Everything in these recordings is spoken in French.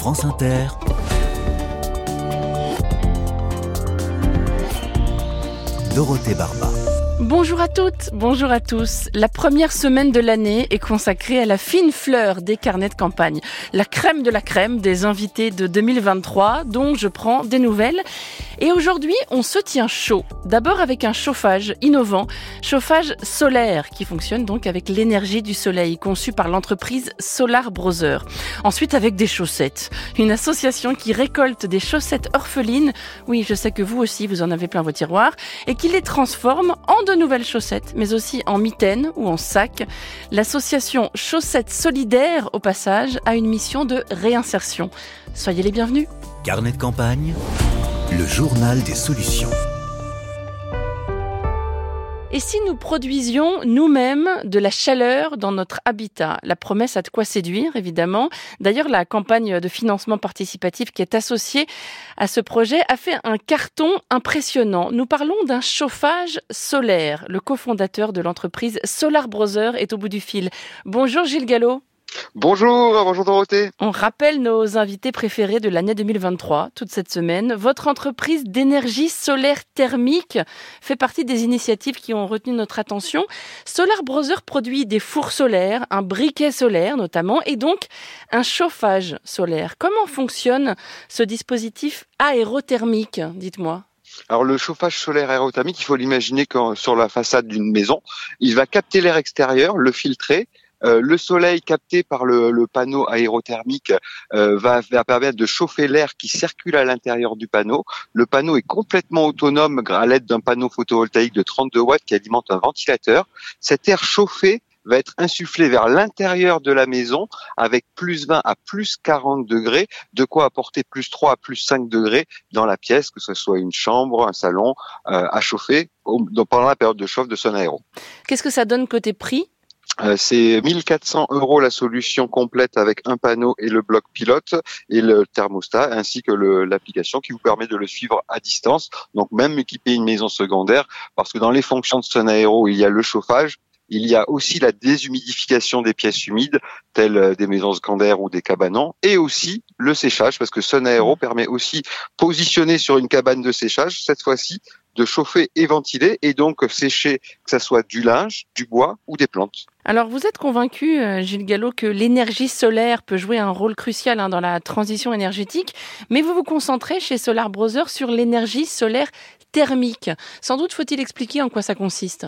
France Inter. Dorothée Barba. Bonjour à toutes, bonjour à tous. La première semaine de l'année est consacrée à la fine fleur des carnets de campagne, la crème de la crème des invités de 2023 dont je prends des nouvelles. Et aujourd'hui, on se tient chaud. D'abord avec un chauffage innovant, chauffage solaire qui fonctionne donc avec l'énergie du soleil conçu par l'entreprise Solar Brother. Ensuite avec des chaussettes, une association qui récolte des chaussettes orphelines. Oui, je sais que vous aussi vous en avez plein vos tiroirs et qui les transforme en de nouvelles chaussettes, mais aussi en mitaines ou en sacs. L'association Chaussettes Solidaires, au passage, a une mission de réinsertion. Soyez les bienvenus. Carnet de campagne, le journal des solutions. Et si nous produisions nous-mêmes de la chaleur dans notre habitat? La promesse a de quoi séduire, évidemment. D'ailleurs, la campagne de financement participatif qui est associée à ce projet a fait un carton impressionnant. Nous parlons d'un chauffage solaire. Le cofondateur de l'entreprise Solar Brother est au bout du fil. Bonjour Gilles Gallo. Bonjour, bonjour Dorothée. On rappelle nos invités préférés de l'année 2023, toute cette semaine. Votre entreprise d'énergie solaire thermique fait partie des initiatives qui ont retenu notre attention. Solar Brother produit des fours solaires, un briquet solaire notamment, et donc un chauffage solaire. Comment fonctionne ce dispositif aérothermique, dites-moi? Alors le chauffage solaire aérothermique, il faut l'imaginer sur la façade d'une maison, il va capter l'air extérieur, le filtrer euh, le soleil capté par le, panneau aérothermique euh, va, permettre de chauffer l'air qui circule à l'intérieur du panneau. Le panneau est complètement autonome à l'aide d'un panneau photovoltaïque de 32 watts qui alimente un ventilateur. Cet air chauffé va être insufflé vers l'intérieur de la maison avec plus 20 à plus 40 degrés, de quoi apporter plus 3 à plus 5 degrés dans la pièce, que ce soit une chambre, un salon, euh, à chauffer pendant la période de chauffe de son aéro. Qu'est-ce que ça donne côté prix? Euh, c'est 1400 euros la solution complète avec un panneau et le bloc pilote et le thermostat ainsi que l'application qui vous permet de le suivre à distance. Donc même équiper une maison secondaire parce que dans les fonctions de son aéro, il y a le chauffage, il y a aussi la déshumidification des pièces humides, telles euh, des maisons secondaires ou des cabanons, et aussi le séchage, parce que Sun Aero permet aussi, positionné sur une cabane de séchage, cette fois-ci, de chauffer et ventiler et donc sécher, que ce soit du linge, du bois ou des plantes. Alors vous êtes convaincu, euh, Gilles Gallo, que l'énergie solaire peut jouer un rôle crucial hein, dans la transition énergétique, mais vous vous concentrez chez Solar Brother sur l'énergie solaire thermique. Sans doute faut-il expliquer en quoi ça consiste.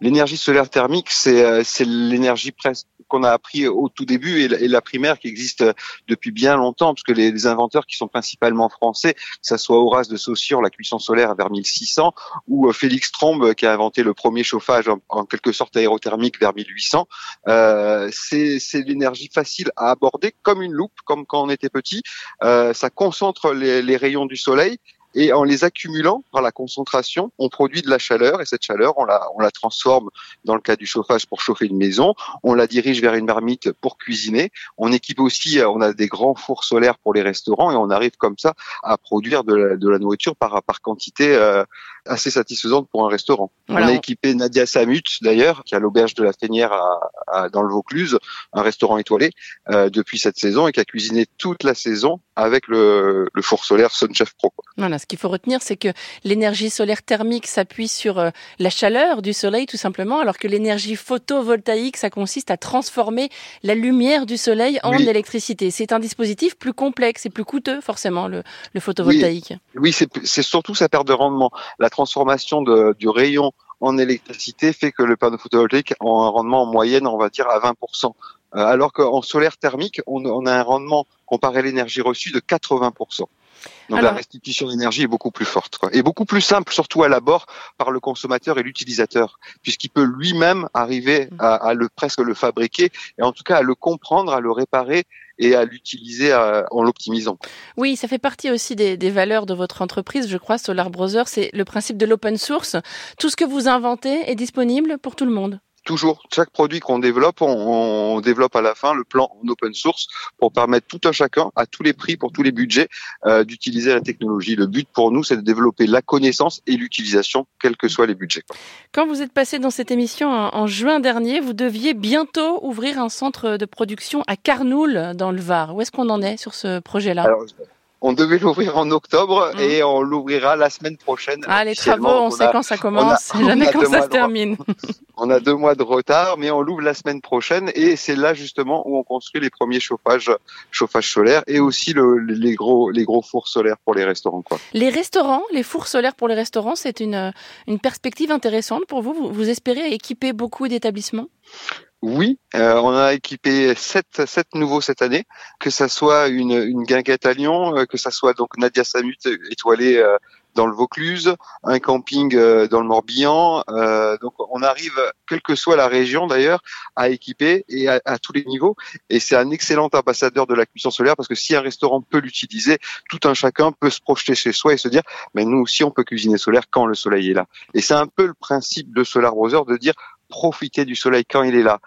L'énergie solaire thermique, c'est euh, l'énergie presque qu'on a appris au tout début et la, primaire qui existe depuis bien longtemps, parce que les, inventeurs qui sont principalement français, que ce soit Horace de Saussure, la cuisson solaire vers 1600, ou euh, Félix Trombe qui a inventé le premier chauffage en, quelque sorte aérothermique vers 1800, euh, c'est l'énergie facile à aborder comme une loupe, comme quand on était petit. Euh, ça concentre les, les rayons du soleil et en les accumulant par la concentration, on produit de la chaleur et cette chaleur, on la, on la transforme dans le cas du chauffage pour chauffer une maison, on la dirige vers une marmite pour cuisiner, on équipe aussi, euh, on a des grands fours solaires pour les restaurants et on arrive comme ça à produire de la, de la nourriture par, par quantité euh, assez satisfaisante pour un restaurant. On a équipé Nadia Samut d'ailleurs, qui a l'auberge de la Fénière à, dans le Vaucluse, un restaurant étoilé euh, depuis cette saison et qui a cuisiné toute la saison avec le, le four solaire Sunchef Pro. Voilà, ce qu'il faut retenir, c'est que l'énergie solaire thermique s'appuie sur euh, la chaleur du soleil tout simplement, alors que l'énergie photovoltaïque, ça consiste à transformer la lumière du soleil en électricité. C'est un dispositif plus complexe et plus coûteux forcément le, le photovoltaïque. Oui, oui c'est surtout sa perte de rendement. La transformation du rayon en électricité fait que le panneau photovoltaïque a un rendement en moyenne, on va dire, à 20%. Euh, alors qu'en solaire thermique, on, on, a un rendement comparé à l'énergie reçue de 80%. Donc la restitution d'énergie est beaucoup plus forte quoi. et beaucoup plus simple, surtout à l'abord par le consommateur et l'utilisateur, puisqu'il peut lui-même arriver mm. à, à, le presque le fabriquer et en tout cas à le comprendre, à le réparer et à l'utiliser en l'optimisant. Oui, ça fait partie aussi des, des, valeurs de votre entreprise, je crois, Solar Brother, c'est le principe de l'open source. Tout ce que vous inventez est disponible pour tout le monde. Toujours, chaque produit qu'on développe, on, développe à la fin le plan en open source pour permettre tout un chacun, à tous les prix, pour tous les budgets, euh, d'utiliser la technologie. Le but pour nous, c'est de développer la connaissance et l'utilisation, quels que soient les budgets. Quand vous êtes passé dans cette émission en, juin dernier, vous deviez bientôt ouvrir un centre de production à Carnoul, dans le Var. Où est-ce qu'on en est sur ce projet-là? On devait l'ouvrir en octobre mmh. et on l'ouvrira la semaine prochaine. Ah, les travaux, on, sait quand ça commence, jamais quand ça se termine. on a deux mois de retard, mais on l'ouvre la semaine prochaine et c'est là justement où on construit les premiers chauffages, chauffages solaires et aussi les gros, les gros fours solaires pour les restaurants. Quoi. Les restaurants, les fours solaires pour les restaurants, c'est une, une perspective intéressante pour vous. Vous, vous espérez équiper beaucoup d'établissements? Oui, euh, on a équipé sept, sept nouveaux cette année, que ça soit une, une guinguette à Lyon, euh, que ça soit donc Nadia Samut étoilée euh, dans le Vaucluse, un camping dans le Morbihan. donc on arrive, quelle que soit la région d'ailleurs, à équiper et à, à, tous les niveaux. Et c'est un excellent ambassadeur de la cuisson solaire parce que si un restaurant peut l'utiliser, tout un chacun peut se projeter chez soi et se dire, mais nous aussi on peut cuisiner solaire quand le soleil est là. Et c'est un peu le principe de Solar Brother de dire profiter du soleil quand il est là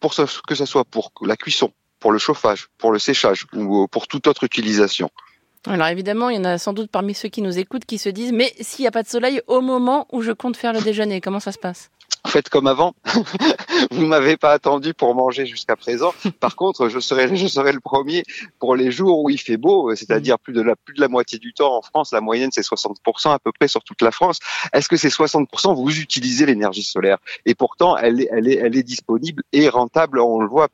pour que ce soit pour la cuisson, pour le chauffage, pour le séchage ou pour toute autre utilisation. Alors évidemment, il y en a sans doute parmi ceux qui nous écoutent qui se disent mais s'il n'y a pas de soleil au moment où je compte faire le déjeuner, comment ça se passe? Faites comme avant. vous m'avez pas attendu pour manger jusqu'à présent. Par contre, je serai, je serai le premier pour les jours où il fait beau, c'est-à-dire plus de la, plus de la moitié du temps en France. La moyenne, c'est 60% à peu près sur toute la France. Est-ce que ces 60%, vous utilisez l'énergie solaire? Et pourtant, elle est, elle est, elle est disponible et rentable. On le voit,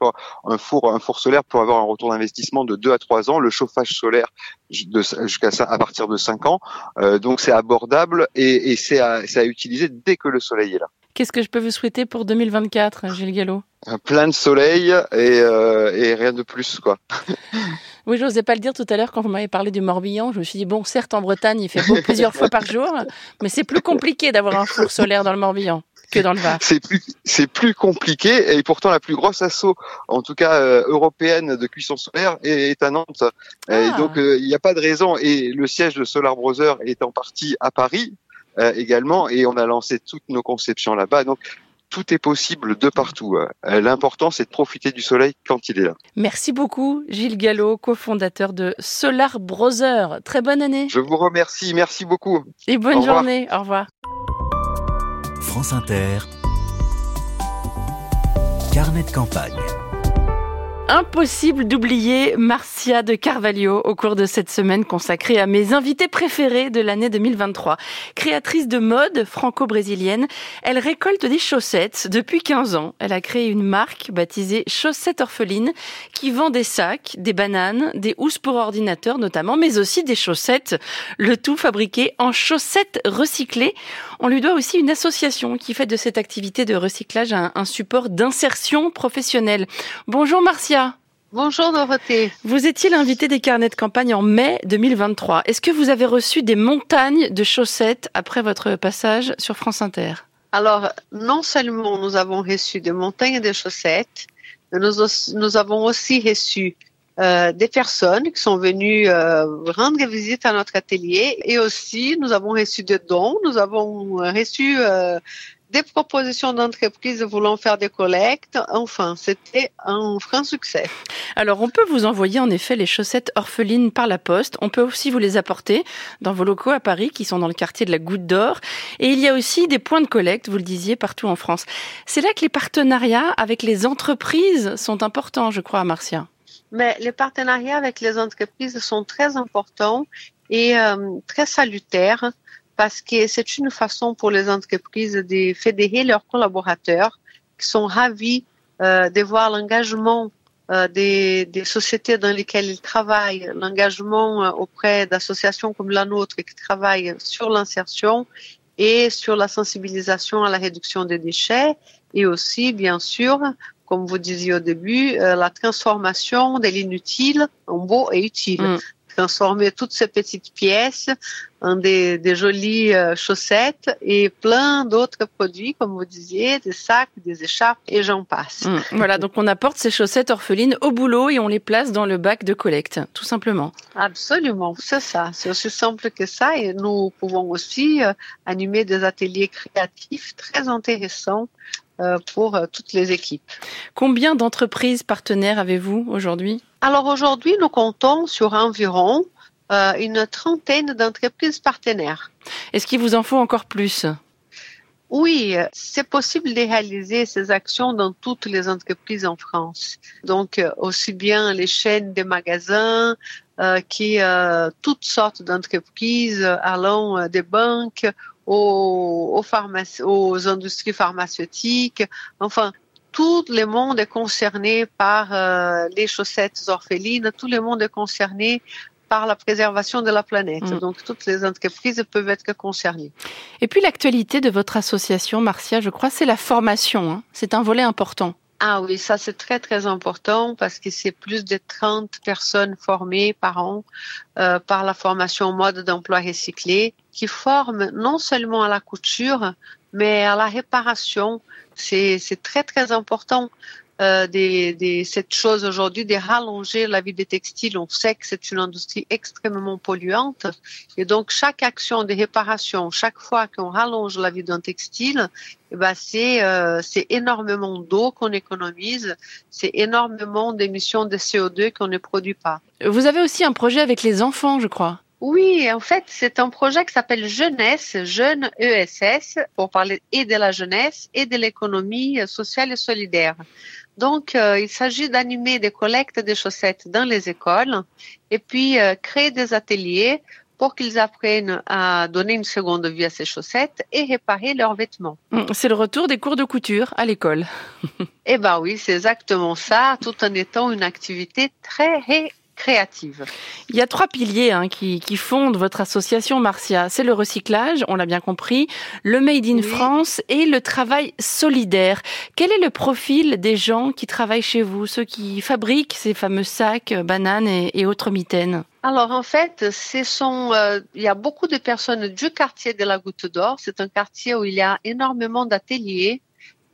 un four, un four solaire pour avoir un retour d'investissement de 2 à 3 ans. Le chauffage solaire jusqu'à à partir de 5 ans. Euh, donc c'est abordable et, et c'est à, à utiliser dès que le soleil est là. Qu'est-ce que je peux vous souhaiter pour 2024, Gilles Gallo? Plein de soleil et, euh, et rien de plus, quoi. Oui, je n'osais pas le dire tout à l'heure quand vous m'avez parlé du Morbihan. Je me suis dit, bon, certes, en Bretagne, il fait beau plusieurs fois par jour, mais c'est plus compliqué d'avoir un four solaire dans le Morbihan que dans le Var. C'est plus, c'est plus compliqué et pourtant la plus grosse assaut, en tout cas euh, européenne de cuisson solaire, est, à Nantes. Et ah. donc euh, il n'y a pas de raison. Et le siège de Solar Brother est en partie à Paris, également, et on a lancé toutes nos conceptions là-bas. Donc tout est possible de partout. Euh, l'important, c'est de profiter du soleil quand il est là. Merci beaucoup, Gilles Gallo, cofondateur de Solar Brother. Très bonne année. Je vous remercie. Merci beaucoup. Et bonne journée. Au revoir. France Inter. Carnet de campagne. Impossible d'oublier Marcia de Carvalho au cours de cette semaine consacrée à mes invités préférés de l'année 2023. Créatrice de mode franco-brésilienne, elle récolte des chaussettes depuis 15 ans. Elle a créé une marque baptisée Chaussettes Orphelines qui vend des sacs, des bananes, des housses pour ordinateur notamment, mais aussi des chaussettes. Le tout fabriqué en chaussettes recyclées. On lui doit aussi une association qui fait de cette activité de recyclage un, support d'insertion professionnelle. Bonjour Marcia. Bonjour Dorothée. Vous étiez l'invité des carnets de campagne en mai 2023. Est-ce que vous avez reçu des montagnes de chaussettes après votre passage sur France Inter? Alors, non seulement nous avons reçu des montagnes de chaussettes, mais nous, avons aussi reçu euh, des personnes qui sont venues euh, rendre visite à notre atelier et aussi nous avons reçu des dons, nous avons reçu euh, des propositions d'entreprises voulant faire des collectes. Enfin, c'était un franc succès. Alors, on peut vous envoyer en effet les chaussettes orphelines par la poste. On peut aussi vous les apporter dans vos locaux à Paris, qui sont dans le quartier de la Goutte d'Or. Et il y a aussi des points de collecte, vous le disiez, partout en France. C'est là que les partenariats avec les entreprises sont importants, je crois, Marcia. Mais les partenariats avec les entreprises sont très importants et euh, très salutaires parce que c'est une façon pour les entreprises de fédérer leurs collaborateurs qui sont ravis euh, de voir l'engagement euh, des, sociétés dans lesquelles ils travaillent, l'engagement euh, auprès d'associations comme la nôtre qui travaillent sur l'insertion et sur la sensibilisation à la réduction des déchets et aussi, bien sûr, comme vous disiez au début, la transformation de l'inutile en beau et utile. Mm transformer toutes ces petites pièces en des, des jolies euh, chaussettes et plein d'autres produits, comme vous disiez, des sacs, des écharpes et j'en passe. Mmh. Voilà, donc on apporte ces chaussettes orphelines au boulot et on les place dans le bac de collecte, tout simplement. Absolument, c'est ça. C'est aussi simple que ça et nous pouvons aussi euh, animer des ateliers créatifs très intéressants euh, pour euh, toutes les équipes. Combien d'entreprises partenaires avez-vous aujourd'hui? Alors aujourd'hui, nous comptons sur environ euh, une trentaine d'entreprises partenaires. Est-ce qu'il vous en faut encore plus? Oui, c'est possible de réaliser ces actions dans toutes les entreprises en France. Donc, aussi bien les chaînes de magasins, euh, qui euh, toutes sortes d'entreprises allant des banques aux, aux, pharmacies, aux industries pharmaceutiques, enfin tout le monde est concerné par euh, les chaussettes orphelines, tout le monde est concerné par la préservation de la planète. Mm. Donc toutes les entreprises peuvent être concernées. Et puis l'actualité de votre association, Marcia, je crois, c'est la formation. Hein. C'est un volet important. Ah oui, ça c'est très très important parce que c'est plus de 30 personnes formées par an euh, par la formation mode d'emploi recyclé qui forment non seulement à la couture mais à la réparation. C'est très très important euh, des, des, cette chose aujourd'hui de rallonger la vie des textiles. On sait que c'est une industrie extrêmement polluante et donc chaque action de réparation, chaque fois qu'on rallonge la vie d'un textile, eh ben c'est euh, c'est énormément d'eau qu'on économise, c'est énormément d'émissions de CO2 qu'on ne produit pas. Vous avez aussi un projet avec les enfants, je crois. Oui, en fait, c'est un projet qui s'appelle Jeunesse, Jeune ESS, pour parler et de la jeunesse et de l'économie sociale et solidaire. Donc, euh, il s'agit d'animer des collectes de chaussettes dans les écoles et puis euh, créer des ateliers pour qu'ils apprennent à donner une seconde vie à ces chaussettes et réparer leurs vêtements. C'est le retour des cours de couture à l'école. eh ben oui, c'est exactement ça, tout en étant une activité très créative. Il y a trois piliers hein, qui, qui, fondent votre association Marcia. C'est le recyclage, on l'a bien compris, le Made in oui. France et le travail solidaire. Quel est le profil des gens qui travaillent chez vous, ceux qui fabriquent ces fameux sacs, bananes et, et autres mitaines? Alors en fait, ce sont, euh, il y a beaucoup de personnes du quartier de la Goutte d'Or. C'est un quartier où il y a énormément d'ateliers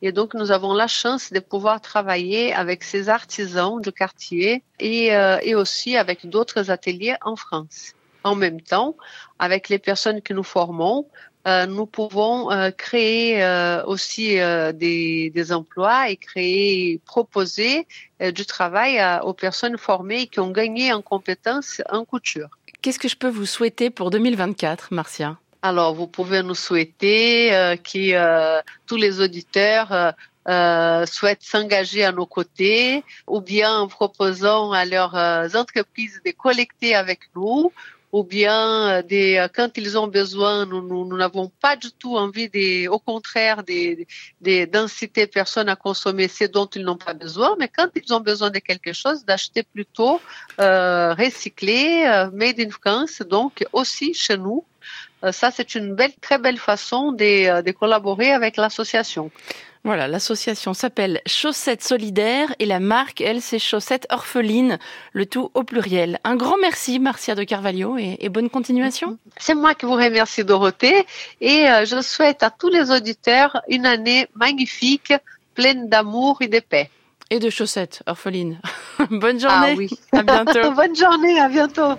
et donc, nous avons la chance de pouvoir travailler avec ces artisans du quartier et, euh, et aussi avec d'autres ateliers en France. En même temps, avec les personnes que nous formons, euh, nous pouvons euh, créer aussi des, emplois et créer, proposer du travail aux personnes formées qui ont gagné en compétences en couture. Qu'est-ce que je peux vous souhaiter pour 2024, Marcia? Alors, vous pouvez nous souhaiter euh, que euh, tous les auditeurs euh, souhaitent s'engager à nos côtés ou bien en proposant à leurs entreprises de collecter avec nous ou bien des, quand ils ont besoin, nous n'avons pas du tout envie, de, au contraire, d'inciter personnes à consommer ce dont ils n'ont pas besoin, mais quand ils ont besoin de quelque chose, d'acheter plutôt recyclé, euh, made in France, donc aussi chez nous. Euh, ça, c'est une belle, très belle façon de, de collaborer avec l'association. Voilà, l'association s'appelle Chaussettes Solidaires et la marque, elle, c'est Chaussettes Orphelines, le tout au pluriel. Un grand merci, Marcia de Carvalho, et, et bonne continuation. C'est moi qui vous remercie, Dorothée, et euh, je souhaite à tous les auditeurs une année magnifique, pleine d'amour et de paix. Et de chaussettes orphelines. bonne journée. Ah oui. À bientôt. bonne journée, à bientôt.